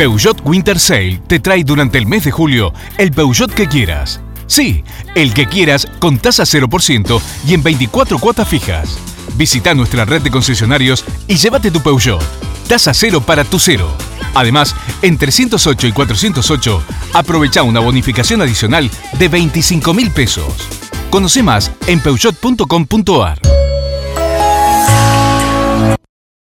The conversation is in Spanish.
Peugeot Winter Sale te trae durante el mes de julio el Peugeot que quieras. Sí, el que quieras con tasa 0% y en 24 cuotas fijas. Visita nuestra red de concesionarios y llévate tu Peugeot. Tasa cero para tu cero. Además, en 308 y 408, aprovecha una bonificación adicional de 25 mil pesos. Conoce más en peugeot.com.ar.